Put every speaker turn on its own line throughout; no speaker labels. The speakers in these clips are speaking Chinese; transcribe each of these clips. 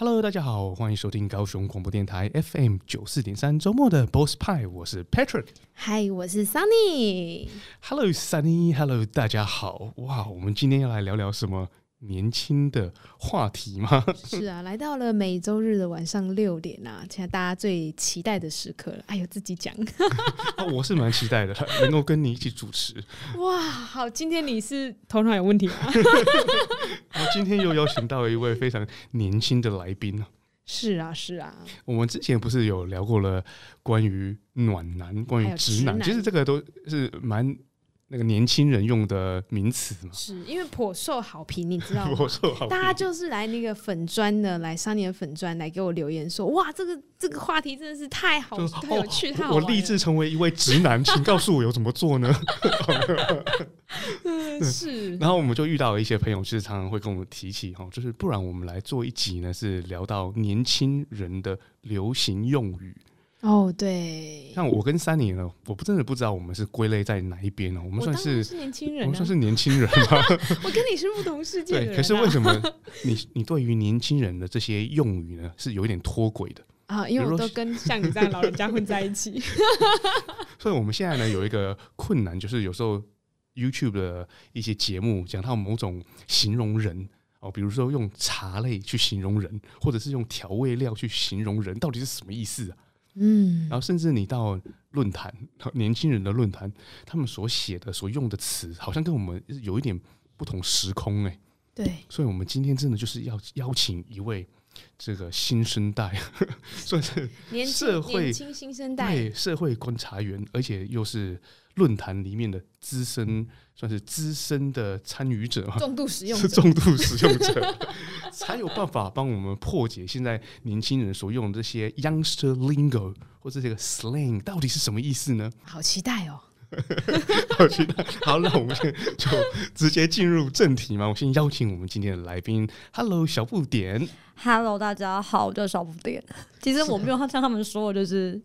Hello，大家好，欢迎收听高雄广播电台 FM 九四点三周末的 Boss 派，我是 Patrick。
Hi，我是 Sunny。
Hello，Sunny，Hello，大家好。哇，我们今天要来聊聊什么？年轻的话题吗？
是啊，来到了每周日的晚上六点啊，现在大家最期待的时刻了。哎呦，自己讲，
啊，我是蛮期待的，能够跟你一起主持。
哇，好，今天你是头脑有问题吗？
我今天又邀请到了一位非常年轻的来宾呢。
是啊，是啊。
我们之前不是有聊过了关于暖男、关于直男，其实这个都是蛮。那个年轻人用的名词嘛，
是因为颇受好评，你知道吗？
颇受好评，
大家就是来那个粉砖的，来三年粉砖来给我留言说，哇，这个这个话题真的是太好，太有趣。
我立志成为一位直男，请告诉我有怎么做呢？
是。
然后我们就遇到了一些朋友，其实常常会跟我们提起哈，就是不然我们来做一集呢，是聊到年轻人的流行用语。
哦，oh, 对，
像我跟 Sunny 呢，我不真的不知道我们是归类在哪一边呢？我们算是，
是年轻人，啊，
我们算是年轻人吗？
我跟你是不同世界的人，啊。
对，可是为什么你你对于年轻人的这些用语呢，是有一点脱轨的
啊？因为我都跟像你这样老人家混在一起。
所以我们现在呢有一个困难，就是有时候 YouTube 的一些节目讲到某种形容人哦，比如说用茶类去形容人，或者是用调味料去形容人，到底是什么意思啊？嗯，然后甚至你到论坛，年轻人的论坛，他们所写的、所用的词，好像跟我们有一点不同时空哎。
对，
所以我们今天真的就是要邀请一位这个新生代，算是社
会新生代，
对，社会观察员，而且又是论坛里面的资深，算是资深的参与者嘛，
重度使用者，
是重度使用者。才有办法帮我们破解现在年轻人所用的这些 youngster lingo 或者这个 slang 到底是什么意思呢？
好期待哦！
好期待。好，那我们先就直接进入正题嘛。我先邀请我们今天的来宾，Hello 小不点
，Hello 大家好，我叫小不点。其实我没有像他们说，就是。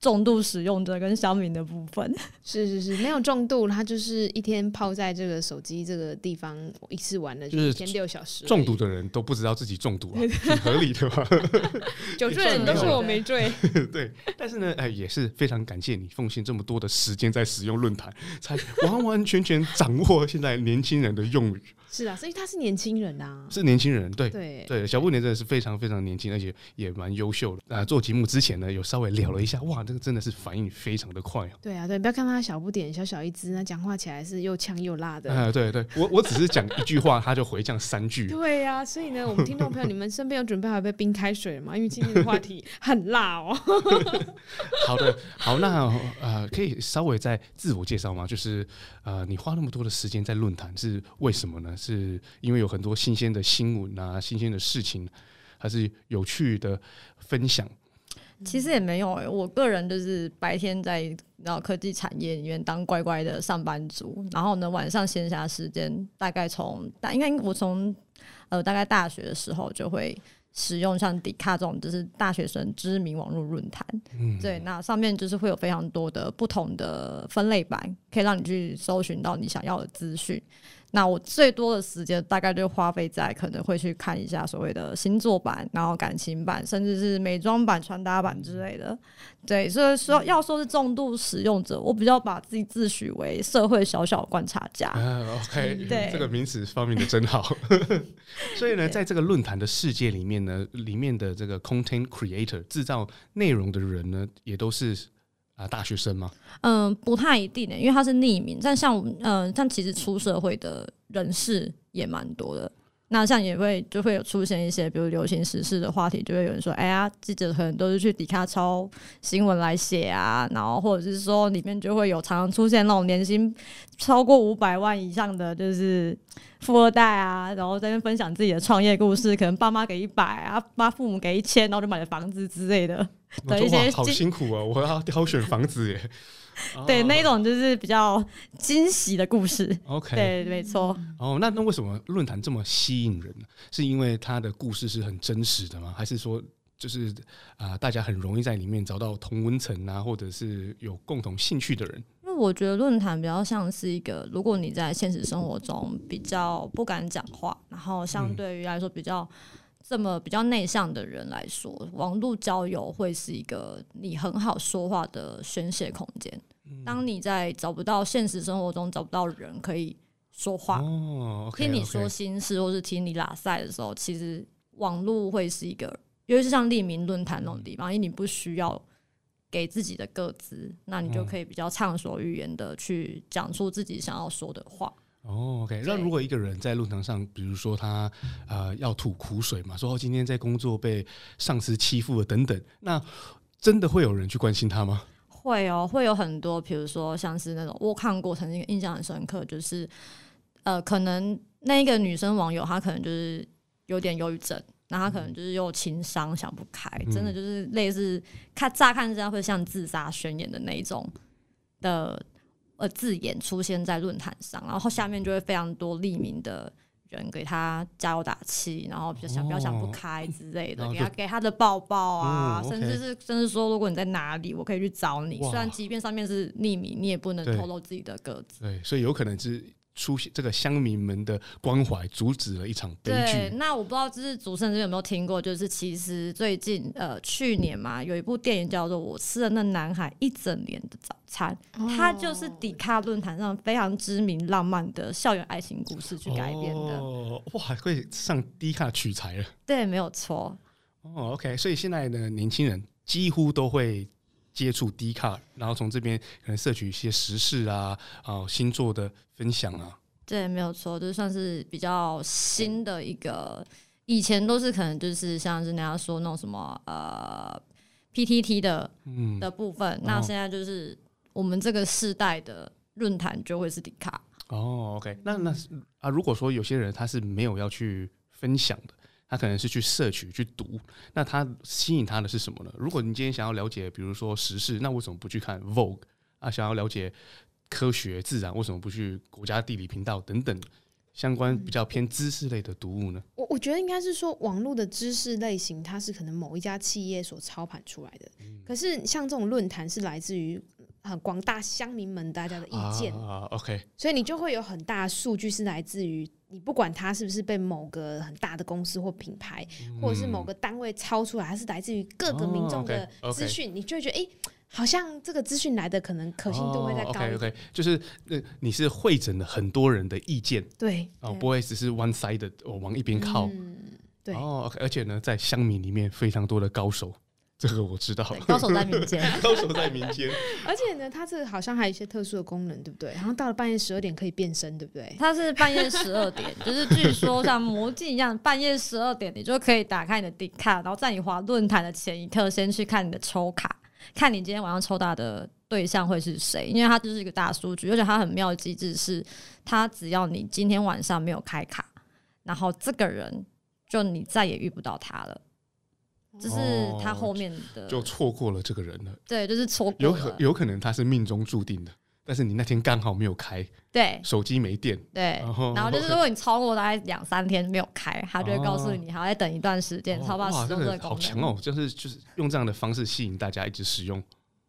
重度使用者跟乡民的部分
是是是，没有重度，他就是一天泡在这个手机这个地方一次玩了，就是一天六小时。
中毒的人都不知道自己中毒啊，挺合理的吧？
酒醉人都说我没醉，
对。但是呢，哎，也是非常感谢你奉献这么多的时间在使用论坛，才完完全全掌握现在年轻人的用语。
是啊，所以他是年轻人啊，
是年轻人，对
对
对，小不点真的是非常非常年轻，而且也蛮优秀的啊。做节目之前呢，有稍微聊了一下，哇，这个真的是反应非常的快。
对啊，对，不要看他小不点，小小一只，那讲话起来是又呛又辣的。
啊，对对，我我只是讲一句话，他就回降三句。
对呀、啊，所以呢，我们听众朋友，你们身边有准备好一杯冰开水吗？因为今天的话题很辣哦。
好的，好，那呃，可以稍微再自我介绍吗？就是呃，你花那么多的时间在论坛是为什么呢？是因为有很多新鲜的新闻啊，新鲜的事情，还是有趣的分享？
其实也没有、欸，我个人就是白天在然后科技产业里面当乖乖的上班族，然后呢，晚上闲暇时间大概从大应该我从呃大概大学的时候就会使用像迪卡这种就是大学生知名网络论坛，嗯，对，那上面就是会有非常多的不同的分类版，可以让你去搜寻到你想要的资讯。那我最多的时间大概就花费在可能会去看一下所谓的星座版，然后感情版，甚至是美妆版、穿搭版之类的。对，所以说要说是重度使用者，我比较把自己自诩为社会小小观察家。
Uh, OK，
对，
这个名词发明的真好。所以呢，在这个论坛的世界里面呢，里面的这个 content creator 制造内容的人呢，也都是。啊，大学生吗？
嗯，不太一定的，因为他是匿名。但像嗯，像其实出社会的人士也蛮多的。那像也会就会有出现一些，比如流行时事的话题，就会有人说：“哎呀，记者可能都是去迪卡抄新闻来写啊。”然后或者是说里面就会有常常出现那种年薪超过五百万以上的，就是富二代啊，然后在那分享自己的创业故事，可能爸妈给一百啊，爸父母给一千，然后就买了房子之类的。的一些
好辛苦啊！我要挑选房子耶。
对，那一种就是比较惊喜的故事。
OK，
对，没错。
哦，那那为什么论坛这么吸引人呢？是因为他的故事是很真实的吗？还是说，就是啊、呃，大家很容易在里面找到同温层啊，或者是有共同兴趣的人？
因为我觉得论坛比较像是一个，如果你在现实生活中比较不敢讲话，然后相对于来说比较这么比较内向的人来说，网络交友会是一个你很好说话的宣泄空间。嗯、当你在找不到现实生活中找不到人可以说话，
哦 okay,
听你说心事或是听你拉赛的时候，其实网络会是一个，尤其是像匿名论坛那种地方，因为你不需要给自己的个资，那你就可以比较畅所欲言的去讲出自己想要说的话。
哦，OK。那如果一个人在论坛上，比如说他呃要吐苦水嘛，说今天在工作被上司欺负了等等，那真的会有人去关心他吗？
会哦，会有很多，比如说像是那种我看过，曾经印象很深刻，就是呃，可能那一个女生网友她可能就是有点忧郁症，那她可能就是又情伤想不开，嗯，真的就是类似看乍看之下会像自杀宣言的那一种的。呃，字眼出现在论坛上，然后下面就会非常多匿名的人给他加油打气，然后比较想不要想不开之类的，给他给他的抱抱啊，嗯、甚至是甚至说，如果你在哪里，我可以去找你。虽然即便上面是匿名，你也不能透露自己的个子。
对，所以有可能是。出现这个乡民们的关怀，阻止了一场悲剧。
对，那我不知道，就是主持人这边有没有听过？就是其实最近呃，去年嘛，有一部电影叫做《我吃了那男孩一整年的早餐》，哦，它就是迪卡论坛上非常知名浪漫的校园爱情故事去改编的。
哦，哇，还会上迪卡取材了？
对，没有错。
哦，OK，所以现在的年轻人几乎都会。接触 D 卡，然后从这边可能摄取一些时事啊，啊星座的分享啊。
对，没有错，就算是比较新的一个。以前都是可能就是像是人家说那种什么呃 PTT 的嗯的部分，那现在就是我们这个世代的论坛就会是 D 卡。
哦，OK，那那啊，如果说有些人他是没有要去分享的。他可能是去摄取、去读，那他吸引他的是什么呢？如果你今天想要了解，比如说时事，那为什么不去看 Vogue 啊？想要了解科学、自然，为什么不去国家地理频道等等相关比较偏知识类的读物呢？
我我觉得应该是说，网络的知识类型，它是可能某一家企业所操盘出来的。嗯、可是像这种论坛，是来自于很广大乡民们大家的意见
啊。OK，
所以你就会有很大的数据是来自于。你不管它是不是被某个很大的公司或品牌，嗯、或者是某个单位抄出来，还是来自于各个民众的资讯，你就会觉得，哎、欸，好像这个资讯来的可能可信度会再高一点。
哦、okay, okay, 就是呃，你是会诊了很多人的意见，
对，
哦，不会只是 one side 的，我往一边靠。
嗯，对。
哦，OK，而且呢，在乡民里面非常多的高手。这个我知道，
高手在民间，
高手在民间。
而且呢，它这个好像还有一些特殊的功能，对不对？然后到了半夜十二点可以变身，对不对？
它是半夜十二点，就是据说像魔镜一样，半夜十二点你就可以打开你的 D 卡，然后在你滑论坛的前一刻，先去看你的抽卡，看你今天晚上抽到的对象会是谁，因为它就是一个大数据，而且它很妙的机制是，它只要你今天晚上没有开卡，然后这个人就你再也遇不到他了。就是他后面的，
就错过了这个人了。
对，就是错过。
有可有可能他是命中注定的，但是你那天刚好没有开，
对，
手机没电，
对。然后，然后就是如果你超过大概两三天没有开，他就会告诉你，还要再等一段时间，超怕使用这个功能。
好强哦！就是就是用这样的方式吸引大家一直使用。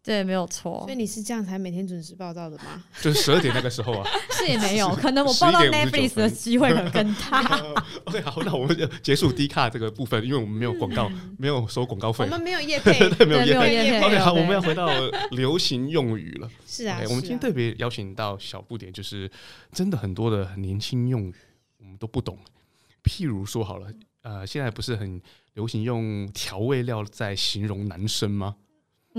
对，没有错。
所以你是这样才每天准时报到的吗？
就是十二点那个时候啊。
是也没有，可能我报到 Netflix 的机会很更大。
OK，好，那我们就结束 D 卡这个部分，因为我们没有广告，没有收广告费。
我们没有业配，
对，没有业配。OK，好，我们要回到流行用语了。
是啊，
我们今天特别邀请到小不点，就是真的很多的年轻用语我们都不懂。譬如说好了，呃，现在不是很流行用调味料在形容男生吗？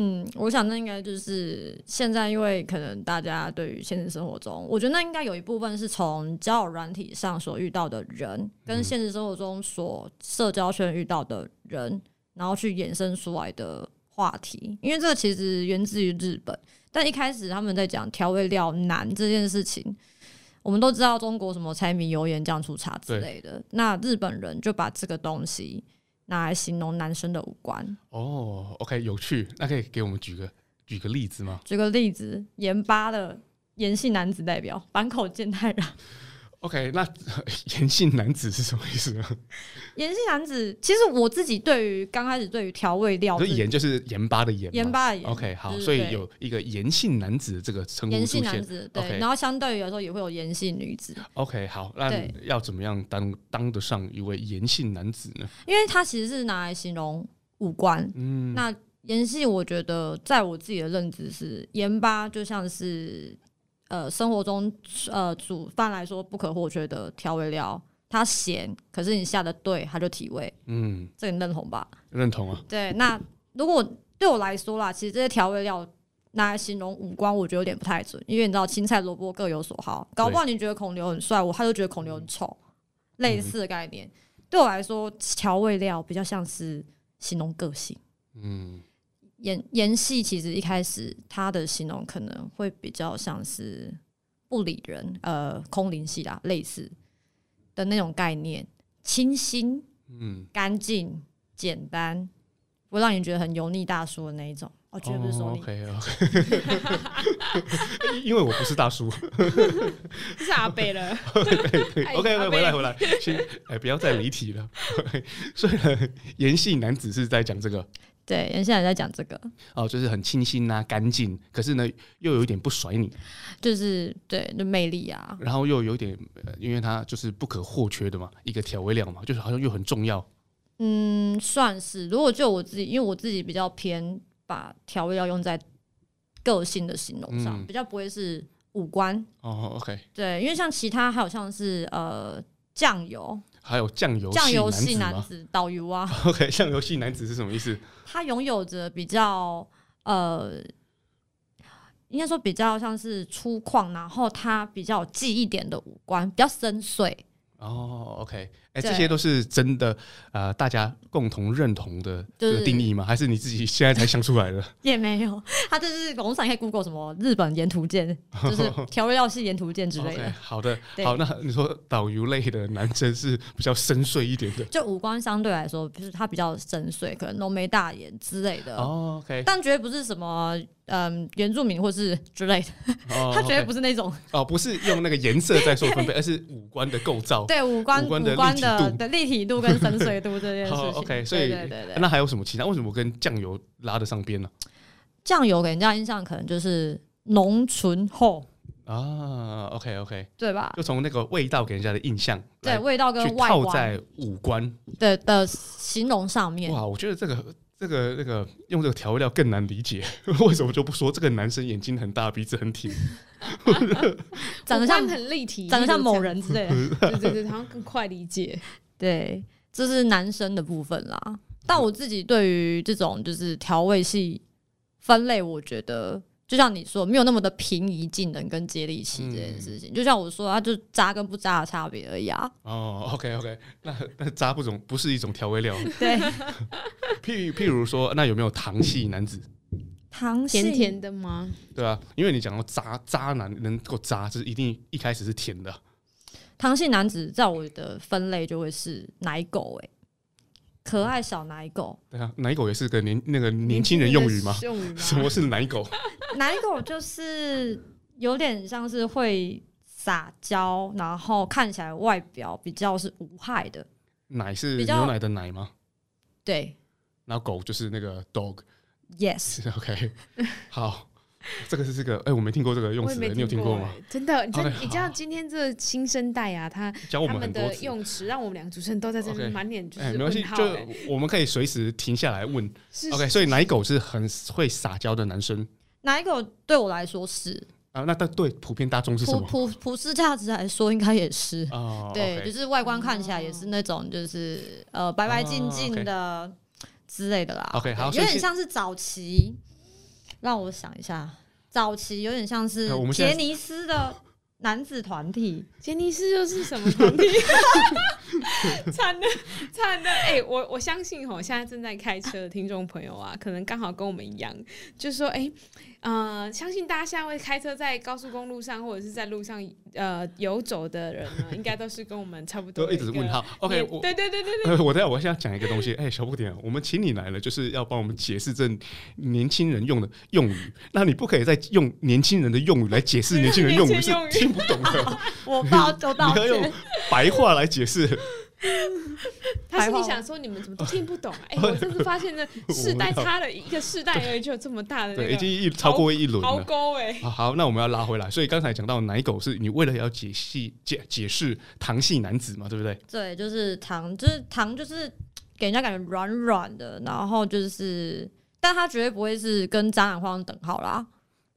嗯，我想那应该就是现在，因为可能大家对于现实生活中，我觉得那应该有一部分是从交友软体上所遇到的人，跟现实生活中所社交圈遇到的人，然后去衍生出来的话题。因为这个其实源自于日本，但一开始他们在讲调味料难这件事情，我们都知道中国什么柴米油盐酱醋茶之类的，那日本人就把这个东西。拿来形容男生的五官
哦，OK，有趣，那可以给我们举个举个例子吗？
举个例子，盐巴的盐系男子代表坂口健太郎。
OK，那 盐性男子是什么意思呢？
盐性男子，其实我自己对于刚开始对于调味料，
盐就是盐巴的盐，
盐巴的盐。
OK，好，所以有一个盐性男子这个称呼。盐性男子，
对，然后相对于来说也会有盐性女子。
OK，好，那要怎么样当当得上一位盐性男子呢？
因为它其实是拿来形容五官。嗯，那盐性，我觉得在我自己的认知是，盐巴就像是。呃，生活中呃煮饭来说不可或缺的调味料，它咸，可是你下的对，它就提味。嗯，这个你认同吧？
认同啊。
对，那如果对我来说啦，其实这些调味料拿来形容五官，我觉得有点不太准，因为你知道青菜萝卜各有所好，搞不好你觉得孔刘很帅，我他就觉得孔刘很丑，类似的概念。嗯、对我来说，调味料比较像是形容个性。嗯。盐盐系其实一开始他的形容可能会比较像是不理人，呃，空灵系啦，类似的那种概念，清新，嗯，干净，简单，不会让你觉得很油腻大叔的那一种。我绝对不是说你。
OK OK。因为我不是大叔，
是阿伯了。
OK OK，回来回来，先哎，不要再离题了。所以呢，盐系男子是在讲这个。
对，现在在讲这个
哦，就是很清新、啊，干净，可是呢，又有一点不甩你，
就是对，就魅力啊。
然后又有点，因为它就是不可或缺的嘛，一个调味料嘛，就是好像又很重要。
嗯，算是。如果就我自己，因为我自己比较偏把调味料用在个性的形容上，嗯、比较不会是五官。
哦，OK。
对，因为像其他还有像是呃酱油。
还有酱油
酱油系男子导游啊，
OK，酱油系男子是什么意思？
他拥有着比较呃，应该说比较像是粗犷，然后他比较有记忆点的五官，比较深邃。哦，OK。哎，这些都是真的，呃，大家共同认同的这个定义吗？还是你自己现在才想出来的？也没有，他这是网上可以 Google 什么日本盐图鉴，就是调味料系盐图鉴之类的。Okay, 好的，好，那你说导游类的男生是比较深邃一点的，就五官相对来说，就是他比较深邃，可能浓眉大眼之类的。哦，OK，但绝对不是什么嗯原住民或是之类的，他绝对不是那种哦，不是用那个颜色在做分配，而是五官的构造，对五官五官的。的的立体度跟深邃度这件事情，OK，所以对对对对，那还有什么其他？为什么跟酱油拉得上边呢？酱油给人家印象可能就是浓醇厚啊，OK OK，对吧？就从那个味道给人家的印象，对味道跟外套在五官的的形容上面。哇，我觉得这个这个那个用这个调味料更难理解，为什么就不说这个男生眼睛很大，鼻子很挺？长得像很立体，长得像某人之类的，对对对，好像更快理解。对，这是男生的部分啦。但我自己对于这种就是调味系分类，我觉得就像你说，没有那么的平移技能跟接地气这件事情。嗯、就像我说，它就渣跟不渣的差别而已啊。哦，OK OK，那那渣不种不是一种调味料。对，譬譬如说，那有没有糖系男子？糖甜甜的吗？对啊，因为你讲到渣渣男能够渣，就是一定一开始是甜的。糖系男子在我的分类就会是奶狗，欸，哎，可爱小奶狗。对啊，奶狗也是个年那个年轻人用语吗？用语吗？什么是奶狗？奶狗就是有点像是会撒娇，然后看起来外表比较是无害的。奶是牛奶的奶吗？对。然后狗就是那个 dog。Yes，OK，好，这个是这个，哎，我没听过这个用词，你有听过吗？真的，你你知道今天这新生代啊，他教我们的用词，让我们两个主持人都在这边满脸就是没关系。就我们可以随时停下来问。OK，所以奶狗是很会撒娇的男生。奶狗对我来说是啊，那对普遍大众是什么？普普世价值来说，应该也是。对，就是外观看起来也是那种，就是呃白白净净的。之类的啦，OK，好，有点像是早期，让我想一下，早期有点像是杰尼斯的男子团体，杰尼斯又是什么团体？惨的，惨的，哎、欸，我我相信吼，现在正在开车的听众朋友啊，可能刚好跟我们一样，就是说，哎、欸。呃，相信大家现在会开车在高速公路上或者是在路上呃游走的人呢，应该都是跟我们差不多。都一直是问号。OK，我对对对对对。我等下我现在讲一个东西，哎、欸，小不点，我们请你来了，就是要帮我们解释这年轻人用的用语。那你不可以再用年轻人的用语来解释年轻人用语，是
不懂的，
我报就道歉。
你要用白话来解释。
他心里想说：“你们怎么都听不懂、啊？哎、欸，我真是发现，这世代差了一个世代而已，就有这么大的对，
已经一超过一轮了。
好，
那我们要拉回来。所以刚才讲到奶狗是你为了要解析解解释糖系男子嘛，对不对？
对，就是糖，就是糖，就是给人家感觉软软的，然后就是，但他绝对不会是跟渣男画上等号啦。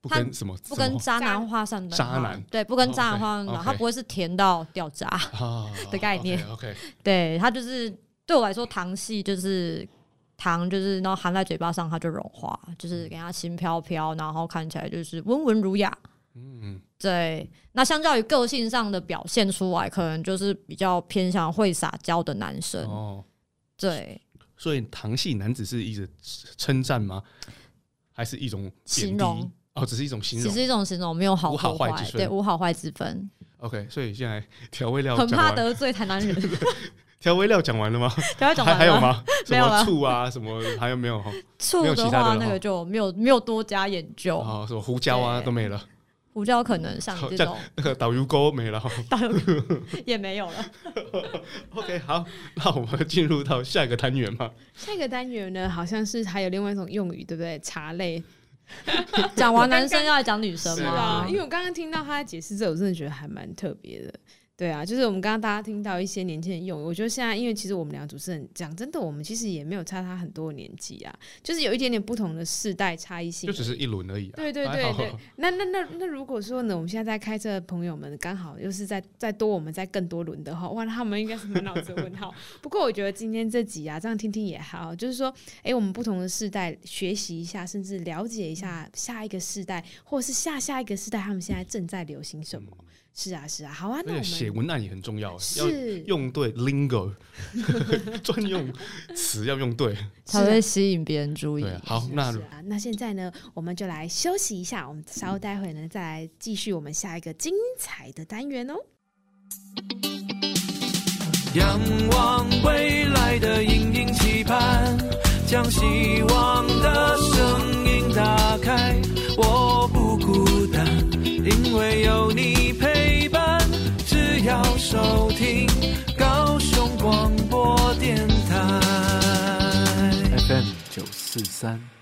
不跟什么？
不跟渣男画上等号。
渣男
对，不跟渣男画上等号，他不会是甜到掉渣 的概念。
OK，
对，他就是对我来说，糖系就是糖，就是然后含在嘴巴上，它就融化，就是给它轻飘飘，然后看起来就是温文儒雅。嗯，对。那相较于个性上的表现出来，可能就是比较偏向会撒娇的男生。哦，对。
所以糖系男子是一直称赞吗？还是一种
形容？
哦，只是一种形容，
只是一种形容，没有好
无好坏之分，
对，无好坏之分。
OK，所以现在调味料
很怕得罪台南人。
调味料讲完了吗？
调味讲完了，
还有吗？
没有了。
醋啊，什么还有没有？
醋的话，那个就没有没有多加研究。
哦，什么胡椒啊都没了。
胡椒可能像这种
那个导游沟没了，
导游也没有了。
OK，好，那我们进入到下一个单元吧。
下一个单元呢，好像是还有另外一种用语，对不对？茶类。
讲完男生要来讲女生吗？
啊，因为我刚刚听到他在解释这，我真的觉得还蛮特别的。对啊，就是我们刚刚大家听到一些年轻人用，我觉得现在因为其实我们两个主持人讲真的，我们其实也没有差他很多年纪啊，就是有一点点不同的世代差异性，
就只是一轮而已。
对对对对，那那那那如果说呢，我们现在在开车的朋友们刚好又是在再多我们在更多轮的话，哇，他们应该是满脑子问号。不过我觉得今天这集啊，这样听听也好，就是说，哎，我们不同的世代学习一下，甚至了解一下下一个世代，或者是下下一个世代，他们现在正在流行什么。嗯是啊，是啊，好啊。那
写文案也很重要，要用对 lingo，专用词要用对，
才会吸引别人注意。
好，那
那现在呢，我们就来休息一下，我们稍后待会呢，再来继续我们下一个精彩的单元哦。仰望未来的隐隐期盼，将希望的声音打开，我不孤单，因为有你只。要收听高雄广播电台 FM 九四三。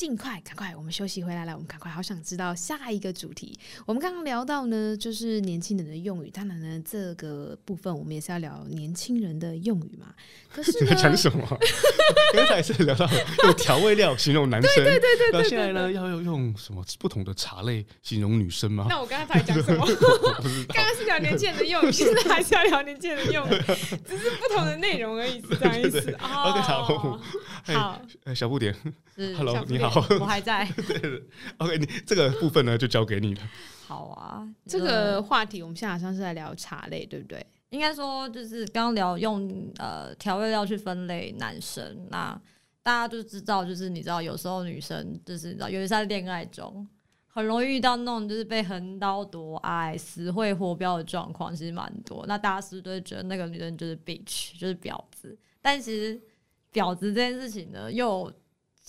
尽快，赶快，我们休息回来了。我们赶快，好想知道下一个主题。我们刚刚聊到呢，就是年轻人的用语。当然呢，这个部分我们也是要聊年轻人的用语嘛。可是呢，
讲什么？刚才是聊到用调味料形容男生，对对对对，對。那现在呢，要用用什么不同的茶类形容女生吗？
那我刚才讲什么？刚刚是聊年轻人的用语，现在还是要聊年轻人的用语，只是不同的内容而已，是这样意思。
OK，好，好，小不点，Hello，你好。
我还在。
对，OK，你这个部分呢，就交给你了。
好啊，
这个话题我们现在好像是在聊茶类，对不对？
应该说就是刚刚聊用呃调味料去分类男生，那大家就知道，就是你知道有时候女生就是你知道，尤其是在恋爱中，很容易遇到那种就是被横刀夺爱、死会活标的状况，其实蛮多。那大家是不是都会觉得那个女人就是 bitch，就是婊子？但其实婊子这件事情呢，又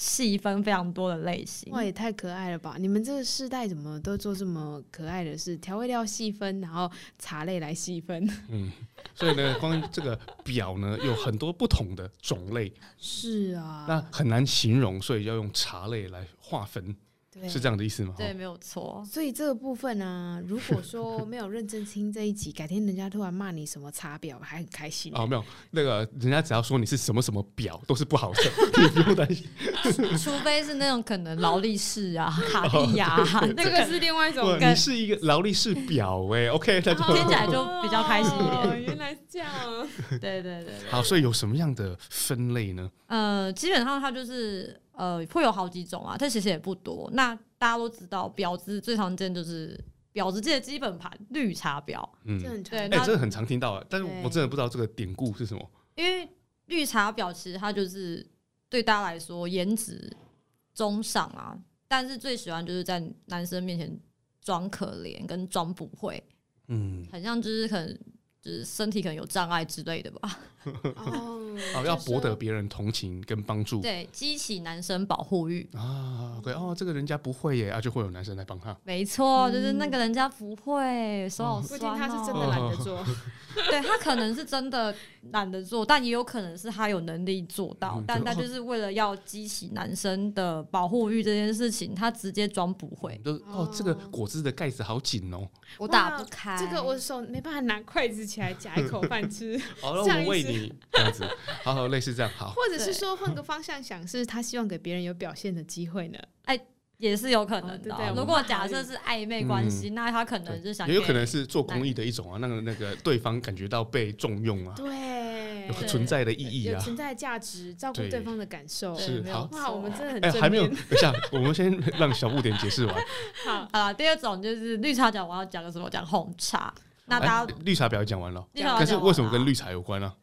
细分非常多的类型，
哇，也太可爱了吧！你们这个世代怎么都做这么可爱的事？调味料细分，然后茶类来细分。
嗯，所以呢，关于这个表呢，有很多不同的种类。
是啊，
那很难形容，所以要用茶类来划分。是这样的意思吗？
对，没有错。
所以这个部分呢、啊，如果说没有认真听这一集，改天人家突然骂你什么擦表，还很开心。
哦，没有，那个人家只要说你是什么什么表，都是不好的，你不用担心。
除非是那种可能劳力士啊、卡地亚、啊，那个是另外一种。
你是一个劳力士表哎，OK，那就
听起来就比较开心一点。
哦、原来是这样。
对，对对对。
好，所以有什么样的分类呢？
呃，基本上它就是呃会有好几种啊，但其实也不多。那大家都知道，婊子最常见就是婊子界的基本盘绿茶婊。
嗯，对，哎、欸，这个很常听到啊，但是我真的不知道这个典故是什么。
因为绿茶婊其实它就是对大家来说颜值中上啊，但是最喜欢就是在男生面前装可怜跟装不会，嗯，很像就是可能就是身体可能有障碍之类的吧。哦
哦，要博得别人同情跟帮助，
对，激起男生保护欲
啊。对哦，这个人家不会耶，啊，就会有男生来帮他。
没错，就是那个人家不会，手好酸。
不一定他是真的懒得做，
对他可能是真的懒得做，但也有可能是他有能力做到，但他就是为了要激起男生的保护欲这件事情，他直接装不会。
就哦，这个果汁的盖子好紧哦，
我打不开，
这个我手没办法拿筷子起来夹一口饭吃。
好了，我喂你这样子，好好类似这样好。
或者是说换个方向想，是他希望给别人有表现的机会呢？
哎。也是有可能的。如果假设是暧昧关系，那他可能就想
也有可能是做公益的一种啊，那个那个对方感觉到被重用啊，
对，
有存在的意义啊，
存在价值，照顾对方的感受。
是好
哇，我们真的很
哎，还没有，等一下，我们先让小不点解释完。
好啊，第二种就是绿茶婊，我要讲个什么？讲红茶。那大家绿
茶婊讲完了，可是为什么跟绿茶有关呢？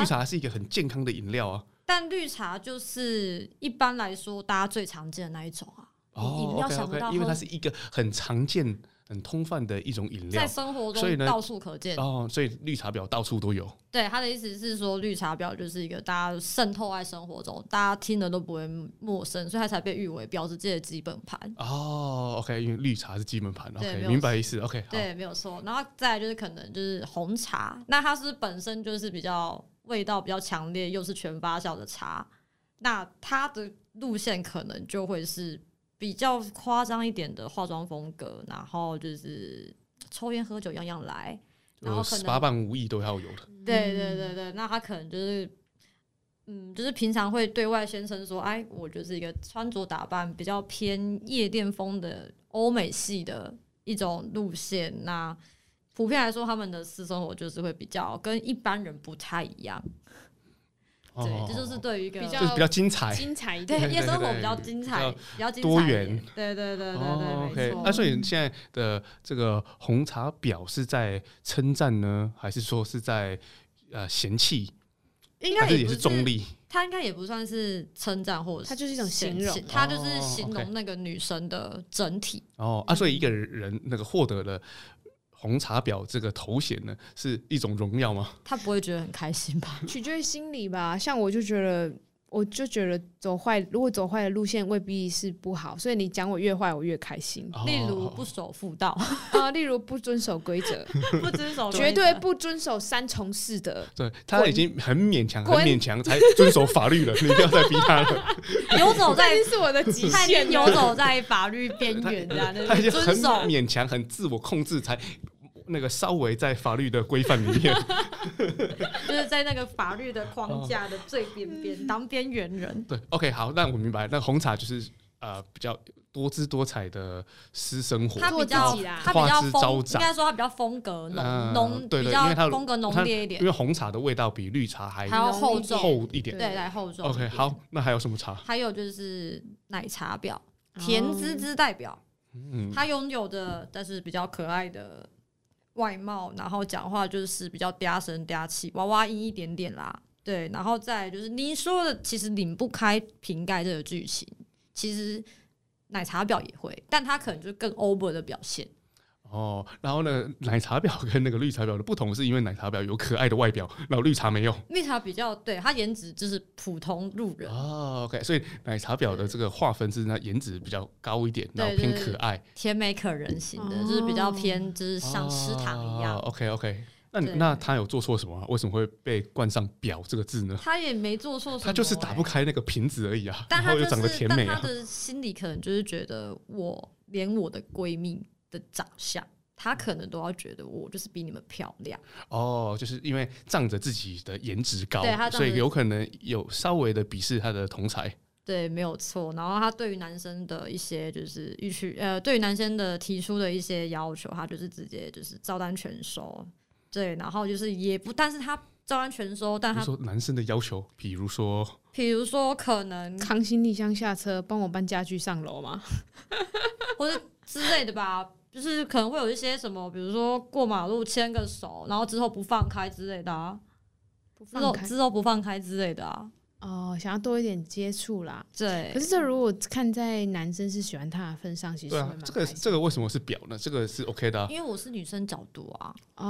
绿茶是一个很健康的饮料啊，
但绿茶就是一般来说大家最常见的那一种啊。
哦，OK OK，因为它是一个很常见、很通泛的一种饮料，
在生活中所以呢到处可见
哦，所以绿茶婊到处都有。
对，他的意思是说，绿茶婊就是一个大家渗透在生活中，大家听了都不会陌生，所以它才被誉为婊子界的基本盘。
哦，OK，因为绿茶是基本盘，OK，明白意思，OK，
对，没有错。然后再来就是可能就是红茶，那它是本身就是比较味道比较强烈，又是全发酵的茶，那它的路线可能就会是。比较夸张一点的化妆风格，然后就是抽烟喝酒样样来，然后可能
八般武艺都要有的。
对对对对，那他可能就是，嗯，就是平常会对外宣称说，哎，我就是一个穿着打扮比较偏夜店风的欧美系的一种路线。那普遍来说，他们的私生活就是会比较跟一般人不太一样。对，这就是对于一个
比较
比较精彩、
精彩一
点，对夜生活比较精彩、比较
多元。
对对对对对
，OK。那所以现在的这个红茶婊是在称赞呢，还是说是在呃嫌弃？
应该也
也是中立。
他应该也不算是称赞，或者
他就是一种形容，
他就是形容那个女生的整体。
哦啊，所以一个人那个获得了。红茶婊这个头衔呢，是一种荣耀吗？
他不会觉得很开心吧？
取决于心理吧。像我就觉得，我就觉得走坏，如果走坏的路线未必是不好。所以你讲我越坏，我越开心。
哦、例如不守妇道
啊，例如不遵守规则，
不遵守，
绝对不遵守三从四德。
对，他已经很勉强，很勉强才遵守法律了。你不要再逼他了。
游走在
是我的极限，
游走在法律边缘，这样
他已经很勉强，很自我控制才。那个稍微在法律的规范里面，
就是在那个法律的框架的最边边，当边缘人。
对，OK，好，那我明白。那红茶就是呃比较多姿多彩的私生活，
他比较他比较风，应该说他比较风格浓浓，对对，因为它风格浓烈一点。
因为红茶的味道比绿茶还
还要厚重
厚一点，
对，来厚重。
OK，好，那还有什么茶？
还有就是奶茶婊，甜滋滋代表。嗯，他拥有的但是比较可爱的。外貌，然后讲话就是比较嗲声嗲气，娃娃音一点点啦，对，然后再就是您说的，其实拧不开瓶盖这个剧情，其实奶茶婊也会，但他可能就更 over 的表现。
哦，然后呢，奶茶婊跟那个绿茶婊的不同，是因为奶茶婊有可爱的外表，然后绿茶没有。
绿茶比较对，她颜值就是普通路人。
哦，OK，所以奶茶婊的这个划分是，那颜值比较高一点，然后偏可爱、
甜美可人型的，就是比较偏，就是像吃糖一样。
OK，OK，那那他有做错什么？为什么会被冠上“婊”这个字呢？
他也没做错什么，他
就是打不开那个瓶子而已啊。
但他
又长得甜美，
他的心里可能就是觉得，我连我的闺蜜的长相。他可能都要觉得我就是比你们漂亮
哦，就是因为仗着自己的颜值高，所以有可能有稍微的鄙视他的同才。
对，没有错。然后他对于男生的一些就是欲去呃，对于男生的提出的一些要求，他就是直接就是照单全收。对，然后就是也不，但是他照单全收，但他
说男生的要求，比如说，
比如说可能
扛行李箱下车，帮我搬家具上楼吗？
或者之类的吧。就是可能会有一些什么，比如说过马路牵个手，然后之后不放开之类的啊，之后之后不放开之类的啊。
哦，想要多一点接触啦。
对，
可是这如果看在男生是喜欢他的份上，其实
对啊，这个这个为什么是表呢？这个是 OK 的，
因为我是女生角度啊。
哦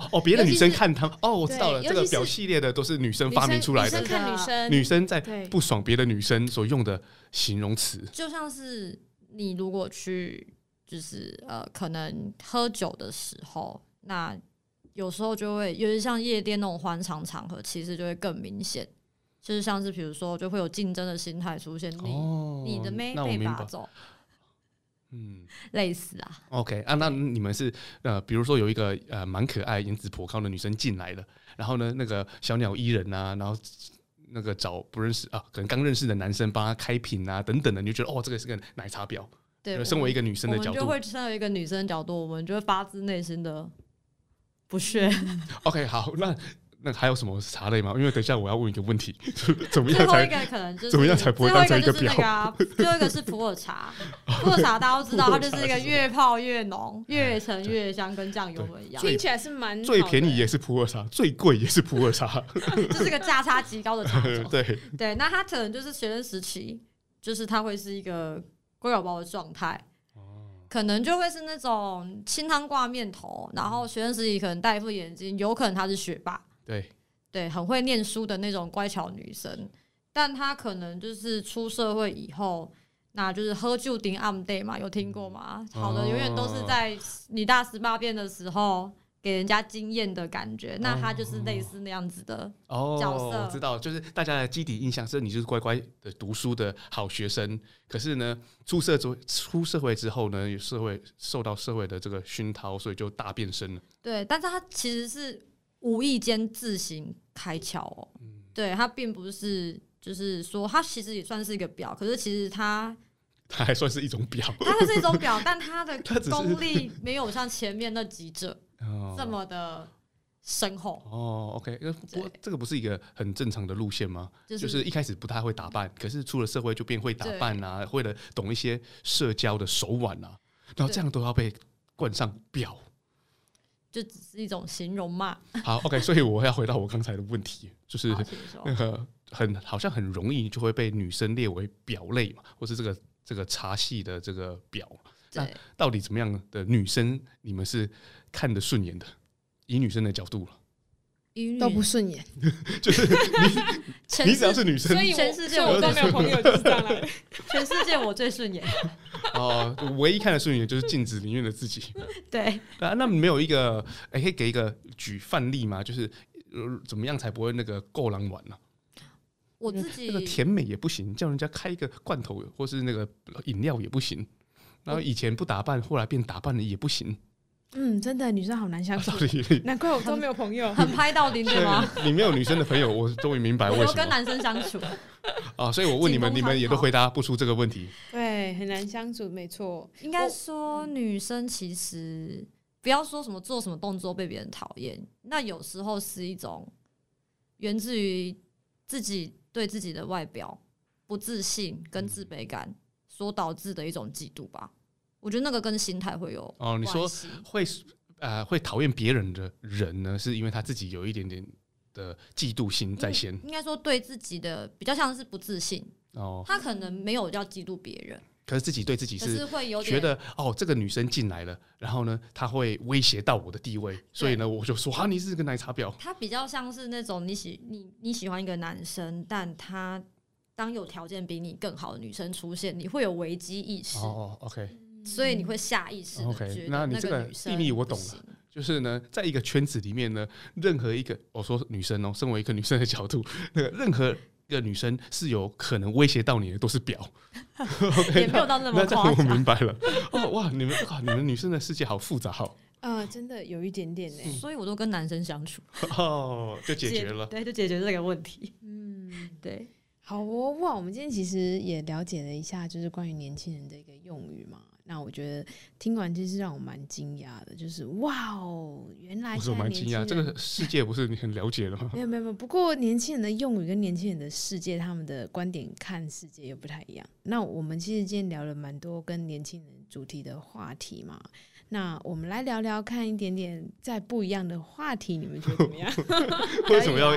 哦哦，别的女生看他们，哦，我知道了，这个表系列的都是女生发明出来的，
女生看女生，
女生在不爽别的女生所用的形容词，
就像是你如果去就是呃，可能喝酒的时候，那有时候就会，尤其像夜店那种欢场场合，其实就会更明显。就是像是比如说，就会有竞争的心态出现，你、哦、你的妹被拔走，嗯，类似啊。
OK 啊，那你们是呃，比如说有一个呃蛮可爱、颜值颇高的女生进来了，然后呢，那个小鸟依人啊，然后那个找不认识啊，可能刚认识的男生帮他开瓶啊等等的，你就觉得哦，这个是个奶茶婊。
对，
身为一个女生的角度，
就会身为一个女生的角度，我们就会发自内心的不屑。
OK，好，那。那还有什么茶类吗？因为等一下我要问一个问题，怎么样才？
最后一个可能就是
怎么样才不会当成一个婊？
个啊、最后一个是普洱茶，普洱茶大家都知道，它就是一个越泡越浓，越陈越香，跟酱油一样。
听起来是蛮
最便宜也是普洱茶，最贵也是普洱茶，
这是个价差极高的茶种。
对
对，那它可能就是学生时期，就是它会是一个乖宝宝的状态，可能就会是那种清汤挂面头，然后学生时期可能戴一副眼镜，有可能她是学霸。
对
对，很会念书的那种乖巧女生，但她可能就是出社会以后，那就是喝酒顶 am day 嘛，有听过吗？好的，永远都是在你大十八变的时候给人家惊艳的感觉，那他就是类似那样子的角色。
哦，我知道，就是大家的基底印象是你就是乖乖的读书的好学生，可是呢，出社之出社会之后呢，有社会受到社会的这个熏陶，所以就大变身了。
对，但是他其实是。无意间自行开窍哦，嗯、对，他并不是，就是说他其实也算是一个表，可是其实他
他还算是一种表，
他还是一种表，但他的 功力没有像前面那几者这么的深厚
哦。OK，不过这个不是一个很正常的路线吗？就是、就是一开始不太会打扮，可是出了社会就变会打扮啊，会了懂一些社交的手腕啊，然后这样都要被冠上婊。
就只是一种形容嘛。
好，OK，所以我要回到我刚才的问题，就是那个很好像很容易就会被女生列为表类嘛，或是这个这个茶系的这个表。那到底怎么样的女生你们是看得顺眼的？以女生的角度了。
都不顺眼，
就是你，你只要是女生，
所以全世界
我都没有朋友就是这样来的。
全世界我最顺眼。
哦，唯一看得顺眼就是镜子里面的自己。
对
啊，那没有一个，哎，可以给一个举范例吗？就是怎么样才不会那个够狼玩呢？
我自己
那个甜美也不行，叫人家开一个罐头或是那个饮料也不行。然后以前不打扮，后来变打扮了也不行。
嗯，真的女生好难相处，难怪我都没有朋友，
很拍到底对吗？
你没有女生的朋友，我终于明白为什么。
我跟男生相处
啊，所以我问你们，你们也都回答不出这个问题。
对，很难相处，没错。
应该说，女生其实不要说什么做什么动作被别人讨厌，那有时候是一种源自于自己对自己的外表不自信跟自卑感所导致的一种嫉妒吧。我觉得那个跟心态会有
哦。你说会呃会讨厌别人的人呢，是因为他自己有一点点的嫉妒心在先。
应该说对自己的比较像是不自信哦。他可能没有要嫉妒别人，
可是自己对自己是会有觉得哦，这个女生进来了，然后呢，她会威胁到我的地位，所以呢，我就说啊，你是个奶茶婊。
他比较像是那种你喜你你喜欢一个男生，但他当有条件比你更好的女生出现，你会有危机意识
哦。OK。
所以你会下意识
OK，那你这个秘密我懂了，就是呢，在一个圈子里面呢，任何一个我说女生哦，身为一个女生的角度，那个任何一个女生是有可能威胁到你的，都是婊。
也没有到那么夸张。那这样
我明白了。哦 哇，你们哇，你们女生的世界好复杂哦。
呃，真的有一点点呢，
所以我都跟男生相处。
哦，就解决了。
对，就解决这个问题。嗯，对。
好哦，哇，我们今天其实也了解了一下，就是关于年轻人的一个用语嘛。那我觉得听完其实让我蛮惊讶的，就是哇哦，原来是蛮惊讶，
这个世界不是你很了解的吗？
没有没有没有，不过年轻人的用语跟年轻人的世界，他们的观点看世界又不太一样。那我们其实今天聊了蛮多跟年轻人主题的话题嘛。那我们来聊聊看一点点在不一样的话题，你们觉得怎么样？
为什么要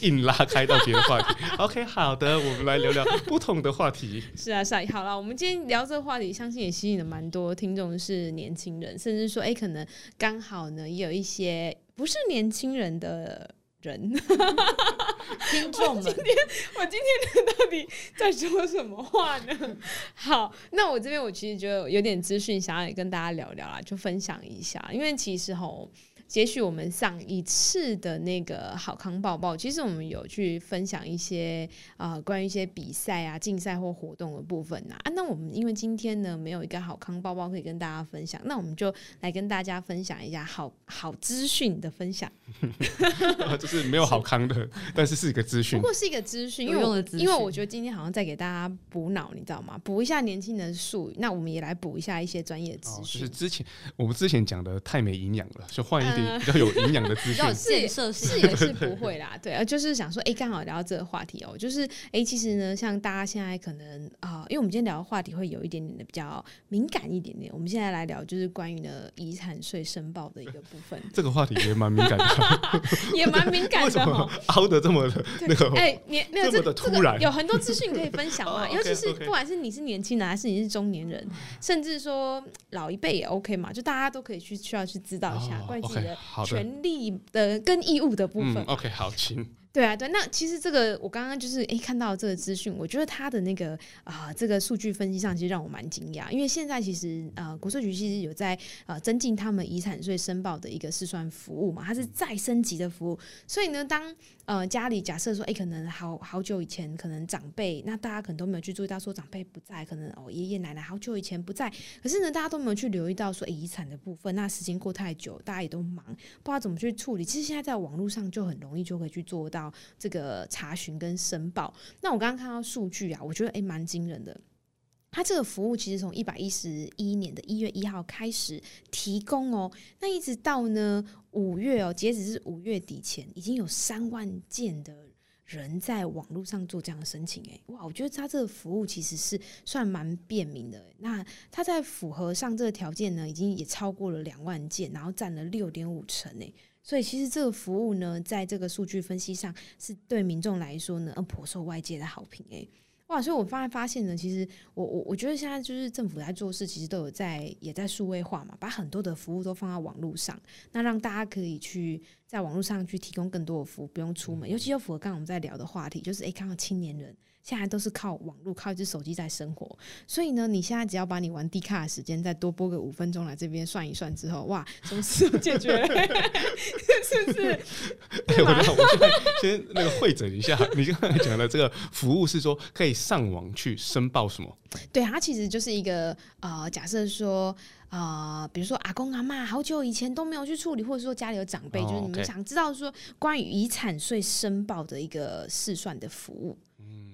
硬拉开到别的话题？OK，好的，我们来聊聊不同的话题。
是啊，是啊，好了，我们今天聊这个话题，相信也吸引了蛮多听众，是年轻人，甚至说，哎、欸，可能刚好呢，也有一些不是年轻人的。人，听众们，今天我今天到底在说什么话呢？好，那我这边我其实就有点资讯想要跟大家聊聊啦，就分享一下，因为其实吼。接续我们上一次的那个好康报报，其实我们有去分享一些啊、呃、关于一些比赛啊、竞赛或活动的部分呐啊。那我们因为今天呢没有一个好康报报可以跟大家分享，那我们就来跟大家分享一下好好资讯的分享。
就是没有好康的，但是是一个资讯。
不过是一个资讯，因为因为我觉得今天好像在给大家补脑，你知道吗？补一下年轻人的术语。那我们也来补一下一些专业资讯、哦。就是
之前我们之前讲的太没营养了，就换一点。比较有营养的资讯，
是是也是不会啦，对啊，就是想说，哎、欸，刚好聊到这个话题哦、喔，就是，哎、欸，其实呢，像大家现在可能啊、呃，因为我们今天聊的话题会有一点点的比较敏感一点点，我们现在来聊就是关于呢遗产税申报的一个部分。
这个话题也蛮敏感的，
也蛮敏感的哦，
凹的这么的那个，
哎、欸，你没有
这么的突然，
有很多资讯可以分享嘛，尤其是不管是你是年轻人还是你是中年人，甚至说老一辈也 OK 嘛，就大家都可以去需要去知道一下关于的。权利的跟义务的部分。
嗯，OK，好，请。
对啊，对，那其实这个我刚刚就是诶看到这个资讯，我觉得他的那个啊、呃、这个数据分析上其实让我蛮惊讶，因为现在其实呃国税局其实有在呃增进他们遗产税申报的一个试算服务嘛，它是再升级的服务，所以呢，当呃家里假设说诶可能好好久以前可能长辈，那大家可能都没有去注意到说长辈不在，可能哦爷爷奶奶好久以前不在，可是呢大家都没有去留意到说遗产的部分，那时间过太久，大家也都忙，不知道怎么去处理，其实现在在网络上就很容易就可以去做到。这个查询跟申报，那我刚刚看到数据啊，我觉得诶蛮惊人的。它这个服务其实从一百一十一年的一月一号开始提供哦，那一直到呢五月哦，截止是五月底前，已经有三万件的人在网络上做这样的申请。诶，哇，我觉得它这个服务其实是算蛮便民的。那它在符合上这个条件呢，已经也超过了两万件，然后占了六点五成诶。所以其实这个服务呢，在这个数据分析上，是对民众来说呢，颇受外界的好评诶。哇，所以我发现发现呢，其实我我我觉得现在就是政府在做事，其实都有在也在数位化嘛，把很多的服务都放到网络上，那让大家可以去在网络上去提供更多的服务，不用出门，尤其又符合刚刚我们在聊的话题，就是诶，看到青年人。现在都是靠网络，靠一只手机在生活，所以呢，你现在只要把你玩 D 卡的时间再多拨个五分钟来这边算一算之后，哇，什么事都解决了，是不是？
哎、欸，我我现在先那个会诊一下，你刚才讲的这个服务是说可以上网去申报什么？
对，它其实就是一个呃，假设说呃，比如说阿公阿妈好久以前都没有去处理，或者说家里有长辈，哦、就是你们想知道说关于遗产税申报的一个试算的服务。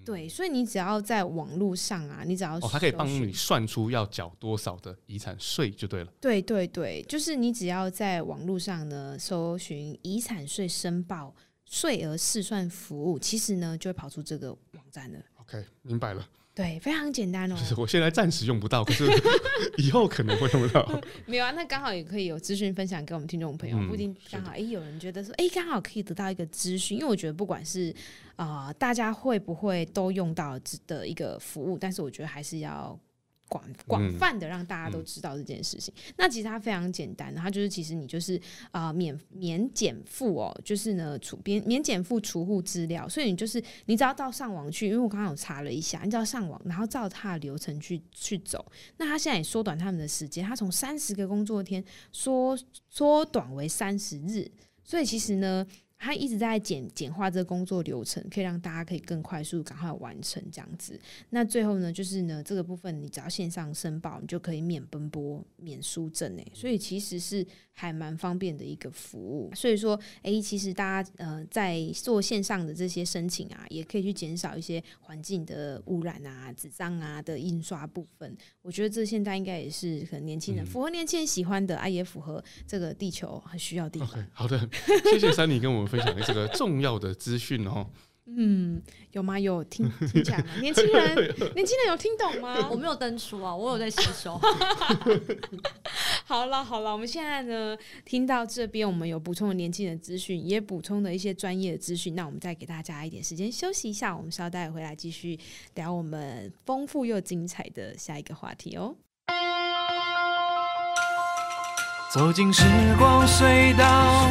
对，所以你只要在网络上啊，你只要哦，
它可以帮你算出要缴多少的遗产税就对了。
对对对，就是你只要在网络上呢搜寻遗产税申报税额试算服务，其实呢就会跑出这个网站了。
OK，明白了。
对，非常简单哦。
就是我现在暂时用不到，可是 以后可能会用到。
没有啊，那刚好也可以有资讯分享给我们听众朋友，嗯、不一定刚好哎，有人觉得说哎，刚好可以得到一个资讯，因为我觉得不管是啊、呃，大家会不会都用到的一个服务，但是我觉得还是要。广广泛的让大家都知道这件事情，嗯嗯、那其实它非常简单，它就是其实你就是啊、呃、免免减负哦，就是呢储免免检附储户资料，所以你就是你只要到上网去，因为我刚刚有查了一下，你只要上网，然后照它的流程去去走，那它现在也缩短他们的时间，它从三十个工作天缩缩短为三十日，所以其实呢。他一直在简简化这个工作流程，可以让大家可以更快速赶快完成这样子。那最后呢，就是呢这个部分，你只要线上申报，你就可以免奔波、免书证诶。所以其实是还蛮方便的一个服务。所以说，诶、欸，其实大家呃在做线上的这些申请啊，也可以去减少一些环境的污染啊、纸张啊的印刷部分。我觉得这现在应该也是可能年轻人、嗯、符合年轻人喜欢的啊，也符合这个地球很需要的地方。
Okay, 好的，谢谢珊妮跟我们。分享这个重要的资讯哦。
嗯，有吗？有听 听讲吗？年轻人，年轻人有听懂吗？
我没有登出啊，我有在吸收。
好了好了，我们现在呢，听到这边，我们有补充了年轻人资讯，也补充了一些专业的资讯。那我们再给大家一点时间休息一下，我们稍待回来继续聊我们丰富又精彩的下一个话题哦。走进时光隧道，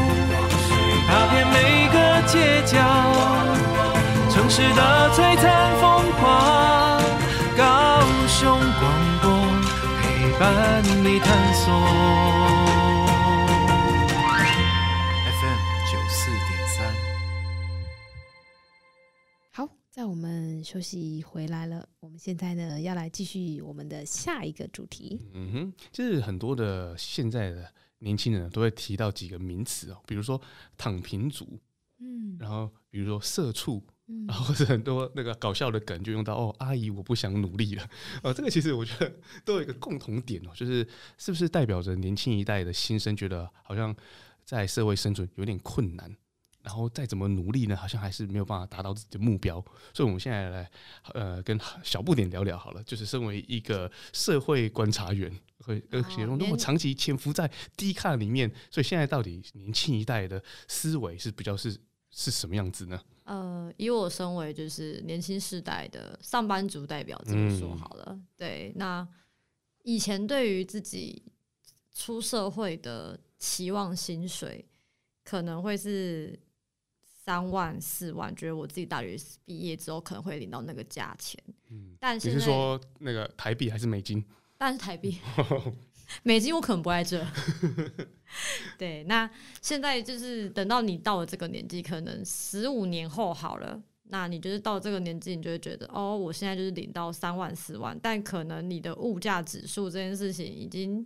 踏遍每个街角，城市的璀璨风光，高雄广播陪伴你探索。FM 九四点三。好，在我们休息回来了，我们现在呢要来继续我们的下一个主题。
嗯哼，就是很多的现在的年轻人都会提到几个名词哦，比如说躺平族，嗯，然后比如说社畜，嗯，然后或者很多那个搞笑的梗就用到哦，阿姨我不想努力了，哦，这个其实我觉得都有一个共同点哦，就是是不是代表着年轻一代的心声，觉得好像在社会生存有点困难。然后再怎么努力呢，好像还是没有办法达到自己的目标。所以，我们现在来呃跟小不点聊聊好了。就是身为一个社会观察员，会而且那么长期潜伏在低卡里面，所以现在到底年轻一代的思维是比较是是什么样子呢？
呃，以我身为就是年轻世代的上班族代表这么说好了。嗯、对，那以前对于自己出社会的期望薪水，可能会是。三万四万，觉得我自己大学毕业之后可能会领到那个价钱。嗯，但是
你是说那个台币还是美金？
但是台币，美金我可能不在这。对，那现在就是等到你到了这个年纪，可能十五年后好了，那你就是到这个年纪，你就会觉得哦，我现在就是领到三万四万，但可能你的物价指数这件事情已经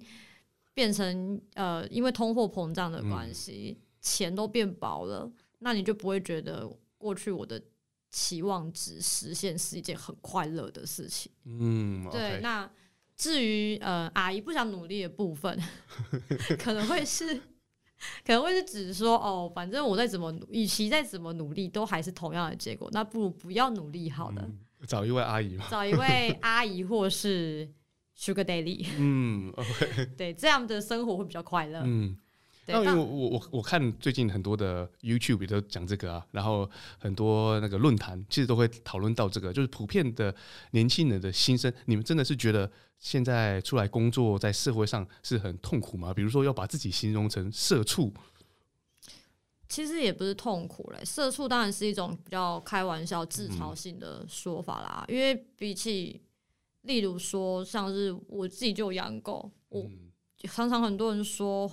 变成呃，因为通货膨胀的关系，嗯、钱都变薄了。那你就不会觉得过去我的期望值实现是一件很快乐的事情。嗯，对。Okay. 那至于呃阿姨不想努力的部分，可能会是可能会是指说哦，反正我再怎么努，与其再怎么努力，都还是同样的结果，那不如不要努力好了。嗯，
找一位阿姨嘛，
找一位阿姨或是 Sugar Daily。嗯，OK。对，这样的生活会比较快乐。嗯。
那因为我我我我看最近很多的 YouTube 也都讲这个啊，然后很多那个论坛其实都会讨论到这个，就是普遍的年轻人的心声。你们真的是觉得现在出来工作在社会上是很痛苦吗？比如说要把自己形容成社畜，
其实也不是痛苦嘞。社畜当然是一种比较开玩笑、自嘲性的说法啦。嗯、因为比起，例如说像是我自己就养狗，我常常很多人说。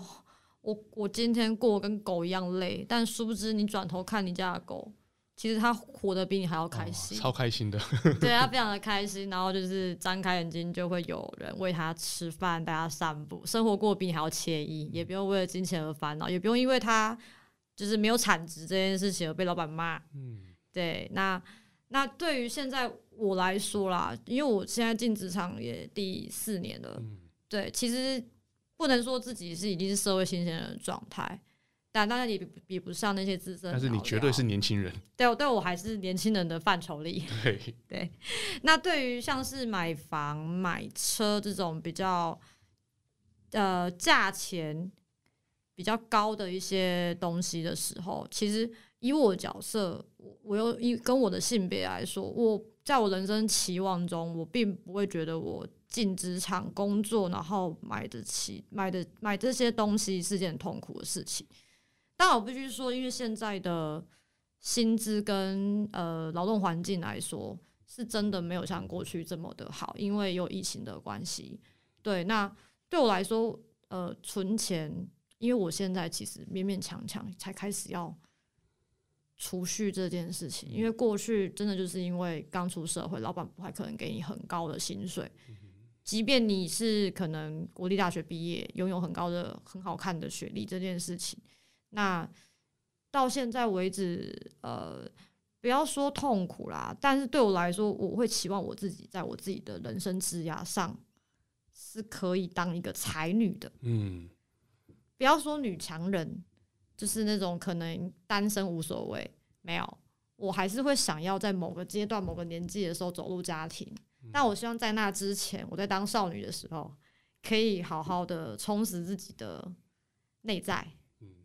我我今天过跟狗一样累，但殊不知你转头看你家的狗，其实它活得比你还要开心，
哦、超开心的。
对，它非常的开心，然后就是张开眼睛就会有人喂它吃饭，带它散步，生活过得比你还要惬意，也不用为了金钱而烦恼，也不用因为它就是没有产值这件事情而被老板骂。嗯，对。那那对于现在我来说啦，因为我现在进职场也第四年了，嗯、对，其实。不能说自己是已经是社会新鲜人的状态，但当然也比不上那些资深。
但是你绝对是年轻人，
对，对我还是年轻人的范畴里。对对，那对于像是买房、买车这种比较呃价钱比较高的一些东西的时候，其实以我的角色，我我又以跟我的性别来说，我在我人生期望中，我并不会觉得我。进职场工作，然后买得起、买的买这些东西是件痛苦的事情。但我必须说，因为现在的薪资跟呃劳动环境来说，是真的没有像过去这么的好，因为有疫情的关系。对，那对我来说，呃，存钱，因为我现在其实勉勉强强才开始要储蓄这件事情，因为过去真的就是因为刚出社会，老板不太可能给你很高的薪水。即便你是可能国立大学毕业，拥有很高的、很好看的学历，这件事情，那到现在为止，呃，不要说痛苦啦，但是对我来说，我会期望我自己在我自己的人生枝涯上是可以当一个才女的。嗯，不要说女强人，就是那种可能单身无所谓，没有。我还是会想要在某个阶段、某个年纪的时候走入家庭。但我希望在那之前，我在当少女的时候，可以好好的充实自己的内在，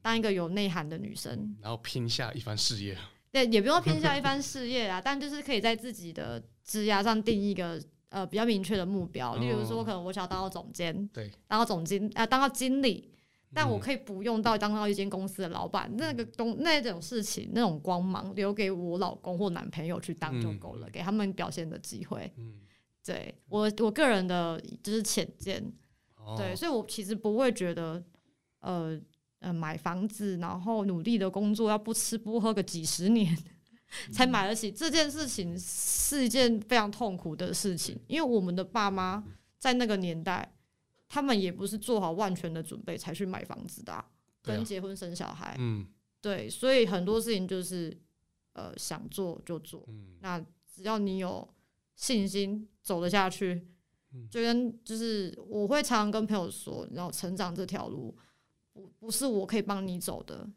当一个有内涵的女生，
然后拼下一番事业。
对，也不用拼下一番事业啊，但就是可以在自己的职涯上定一个呃比较明确的目标。例如说，可能我想要当到总监，对，当到总经啊，当到经理。但我可以不用到当到一间公司的老板，那个东那种事情，那种光芒留给我老公或男朋友去当就够了，给他们表现的机会。对我我个人的就是浅见，对，所以我其实不会觉得，呃呃，买房子然后努力的工作要不吃不喝个几十年 才买得起这件事情是一件非常痛苦的事情，因为我们的爸妈在那个年代。他们也不是做好万全的准备才去买房子的，啊，跟结婚生小孩。嗯，对，所以很多事情就是，呃，想做就做。嗯，那只要你有信心走得下去，就跟就是我会常常跟朋友说，然后成长这条路不不是我可以帮你走的，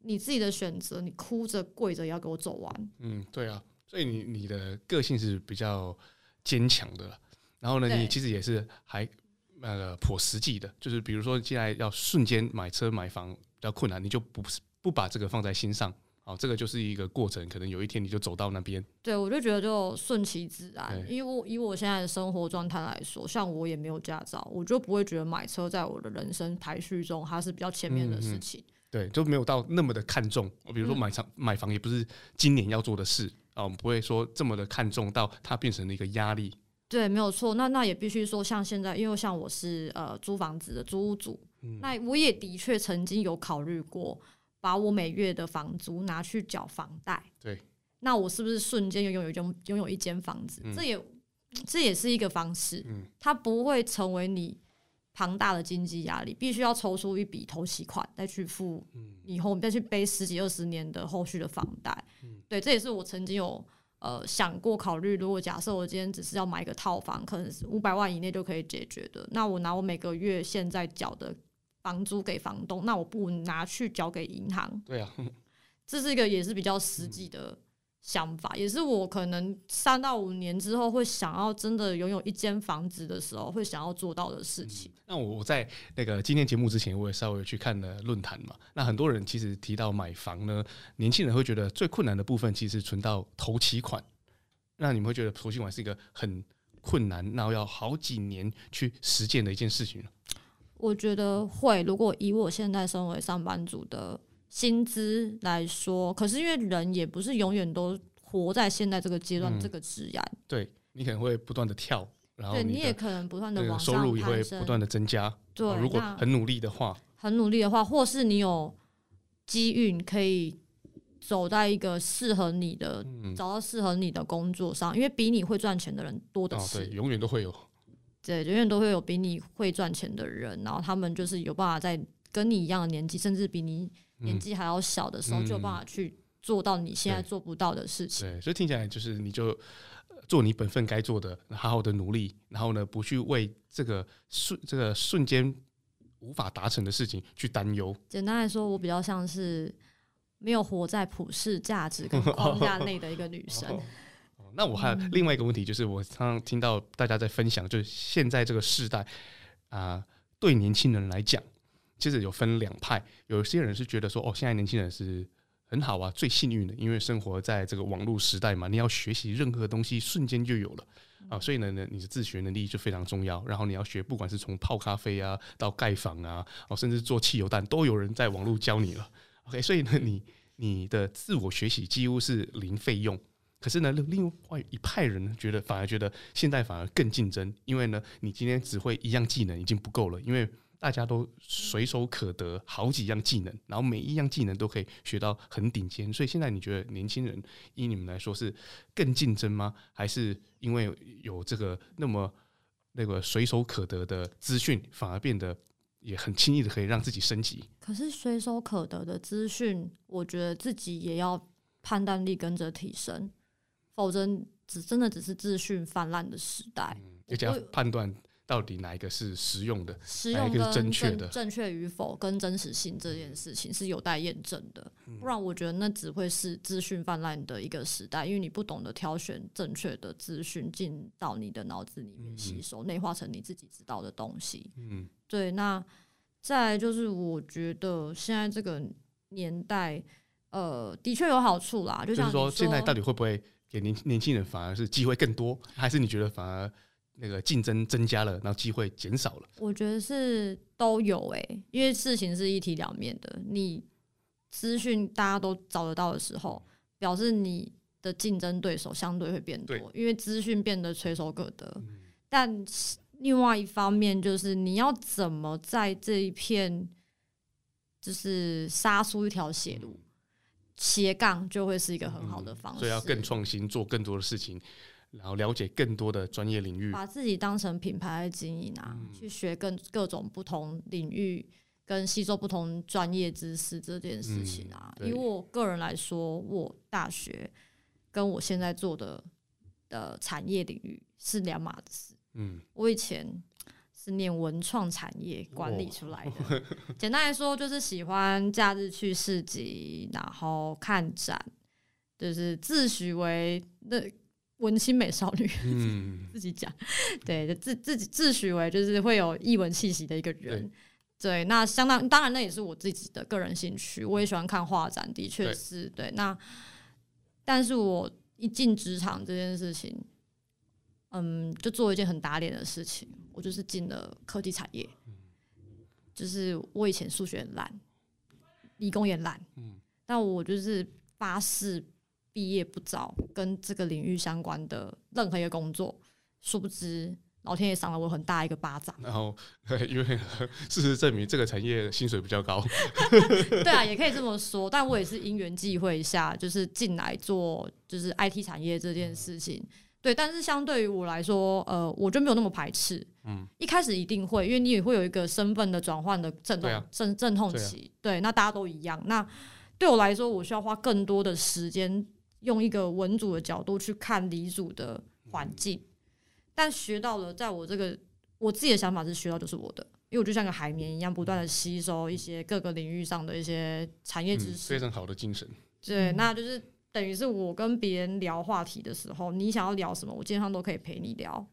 你自己的选择，你哭着跪着也要给我走完。
嗯，对啊，所以你你的个性是比较坚强的，然后呢，你其实也是还。那个颇实际的，就是比如说，现在要瞬间买车买房比较困难，你就不不把这个放在心上，好，这个就是一个过程，可能有一天你就走到那边。
对，我就觉得就顺其自然，因为我以我现在的生活状态来说，像我也没有驾照，我就不会觉得买车在我的人生排序中它是比较前面的事情。嗯嗯，
对，就没有到那么的看重。比如说买房买房也不是今年要做的事啊，我们不会说这么的看重到它变成了一个压力。
对，没有错。那那也必须说，像现在，因为像我是呃租房子的租屋主，嗯、那我也的确曾经有考虑过，把我每月的房租拿去缴房贷。
对，
那我是不是瞬间拥有一间拥有一间房子？嗯、这也这也是一个方式。嗯，它不会成为你庞大的经济压力，必须要抽出一笔头期款再去付，以后再去背十几二十年的后续的房贷。嗯、对，这也是我曾经有。呃，想过考虑，如果假设我今天只是要买一个套房，可能是五百万以内就可以解决的，那我拿我每个月现在缴的房租给房东，那我不拿去交给银行？
对啊，
这是一个也是比较实际的。想法也是我可能三到五年之后会想要真的拥有一间房子的时候会想要做到的事情。
嗯、那我在那个今天节目之前，我也稍微去看了论坛嘛。那很多人其实提到买房呢，年轻人会觉得最困难的部分其实存到头期款。那你们会觉得头期款是一个很困难，然后要好几年去实践的一件事情？
我觉得会。如果以我现在身为上班族的。薪资来说，可是因为人也不是永远都活在现在这个阶段，这个职涯，
对，你可能会不断的跳，然后
对你也可能不断的往上
收入也会不断的增加。对，如果很努力的话，
很努力的话，或是你有机运可以走在一个适合你的，嗯、找到适合你的工作上，因为比你会赚钱的人多的是，
哦、对，永远都会有，
对，永远都会有比你会赚钱的人，然后他们就是有办法在跟你一样的年纪，甚至比你。年纪还要小的时候，就有办法去做到你现在做不到的事情。
对，所以听起来就是你就做你本分该做的，好好的努力，然后呢，不去为这个瞬这个瞬间无法达成的事情去担忧。
简单来说，我比较像是没有活在普世价值跟框架内的一个女生。
那我还有另外一个问题，就是我常常听到大家在分享，就是现在这个时代啊，对年轻人来讲。其实有分两派，有些人是觉得说，哦，现在年轻人是很好啊，最幸运的，因为生活在这个网络时代嘛，你要学习任何东西瞬间就有了啊，所以呢，呢，你的自学能力就非常重要。然后你要学，不管是从泡咖啡啊，到盖房啊，哦，甚至做汽油弹，都有人在网络教你了。OK，所以呢，你你的自我学习几乎是零费用。可是呢，另外一派人呢，觉得反而觉得现在反而更竞争，因为呢，你今天只会一样技能已经不够了，因为。大家都随手可得好几样技能，然后每一样技能都可以学到很顶尖，所以现在你觉得年轻人以你们来说是更竞争吗？还是因为有这个那么那个随手可得的资讯，反而变得也很轻易的可以让自己升级？
可是随手可得的资讯，我觉得自己也要判断力跟着提升，否则只真的只是资讯泛滥的时代，
嗯，而且要判断。到底哪一个是实用的，
实用跟
正确的？
正确与否跟真实性这件事情是有待验证的，不然我觉得那只会是资讯泛滥的一个时代，因为你不懂得挑选正确的资讯进到你的脑子里面吸收，内化成你自己知道的东西。嗯，对。那再就是，我觉得现在这个年代，呃，的确有好处啦，就像
说，现在到底会不会给年年轻人反而是机会更多，还是你觉得反而？那个竞争增加了，然后机会减少了。
我觉得是都有诶、欸，因为事情是一体两面的。你资讯大家都找得到的时候，表示你的竞争对手相对会变多，因为资讯变得垂手可得。嗯、但另外一方面，就是你要怎么在这一片，就是杀出一条血路，斜杠就会是一个很好的方式。
嗯、所以要更创新，做更多的事情。然后了解更多的专业领域，
把自己当成品牌来经营啊，嗯、去学更各种不同领域，跟吸收不同专业知识这件事情啊。嗯、以我个人来说，我大学跟我现在做的的产业领域是两码子事。嗯，我以前是念文创产业管理出来的，哦、简单来说就是喜欢假日去市集，然后看展，就是自诩为那。文青美少女，嗯，自己讲，对，就自自己自诩为就是会有译文气息的一个人，对，对，那相当当然那也是我自己的个人兴趣，我也喜欢看画展，的确是对，对。那但是我一进职场这件事情，嗯，就做一件很打脸的事情，我就是进了科技产业，就是我以前数学很烂，理工也烂，嗯，但我就是发誓。毕业不找跟这个领域相关的任何一个工作，殊不知老天爷赏了我很大一个巴掌。
然后，因为事实证明这个产业薪水比较高。
对啊，也可以这么说。但我也是因缘际会下，就是进来做就是 IT 产业这件事情。对，但是相对于我来说，呃，我就没有那么排斥。嗯，一开始一定会，因为你也会有一个身份的转换的阵痛阵阵痛期。对，那大家都一样。那对我来说，我需要花更多的时间。用一个文组的角度去看理组的环境，但学到了，在我这个我自己的想法是学到就是我的，因为我就像个海绵一样，不断的吸收一些各个领域上的一些产业知识，
非常好的精神。
对，那就是等于是我跟别人聊话题的时候，你想要聊什么，我基本上都可以陪你聊，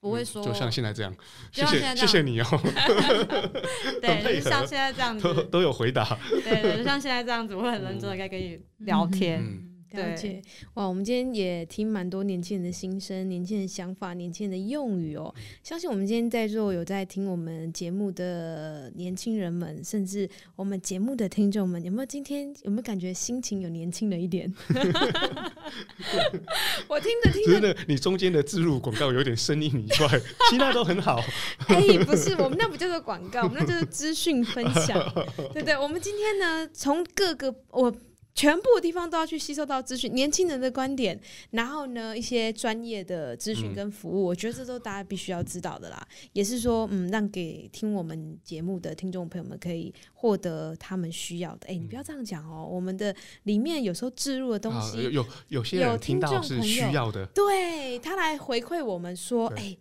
不会说
就像现在这样，谢谢谢谢你哦。
对，就像现在这样子。
都都有回答。
对对，就像现在这样子，我会很认真的在跟你聊天。
了解哇，我们今天也听蛮多年轻人的心声、年轻人的想法、年轻人的用语哦。相信我们今天在座有在听我们节目的年轻人们，甚至我们节目的听众们，有没有今天有没有感觉心情有年轻了一点？我听着听着，
你中间的置入广告有点声音以外，其他都很好。
哎，不是，我们那不叫做广告，我们那就是资讯分享，对不对？我们今天呢，从各个我。全部的地方都要去吸收到资讯，年轻人的观点，然后呢，一些专业的咨询跟服务，嗯、我觉得这都大家必须要知道的啦。也是说，嗯，让给听我们节目的听众朋友们可以获得他们需要的。哎、欸，你不要这样讲哦，我们的里面有时候置入的东西，
有有有些有听到是需要的，
对他来回馈我们说，哎。欸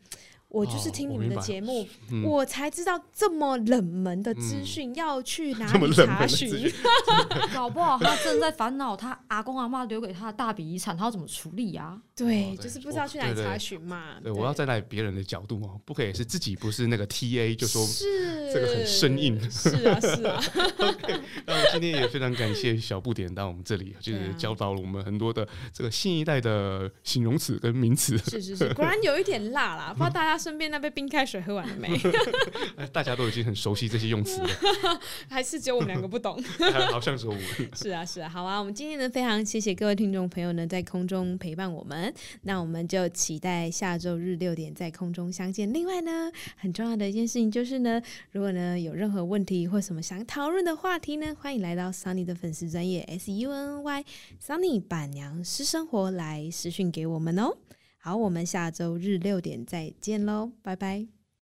我就是听你们的节目，我才知道这么冷门的资讯要去 哪里查询。
搞不好他正在烦恼他阿公阿妈留给他的大笔遗产，他要怎么处理啊？
对，就是不知道去哪里查询嘛。
对，我要站在别人的角度哦，不可以是自己不是那个 TA 就说是这个很生硬。
是啊，是啊。
那我今天也非常感谢小不点到我们这里，就是教导了我们很多的这个新一代的形容词跟名词。
是是是，果然有一点辣啦，不知道大家。身边那杯冰开水喝完了没？
大家都已经很熟悉这些用词了，
还是只有我们两个不懂？
好像是我。
是啊，是啊，好啊。我们今天呢，非常谢谢各位听众朋友呢，在空中陪伴我们。那我们就期待下周日六点在空中相见。另外呢，很重要的一件事情就是呢，如果呢有任何问题或什么想讨论的话题呢，欢迎来到 Sunny 的粉丝专业 S U N Y Sunny 板娘私生活来私讯给我们哦。好，我们下周日六点再见喽，拜拜。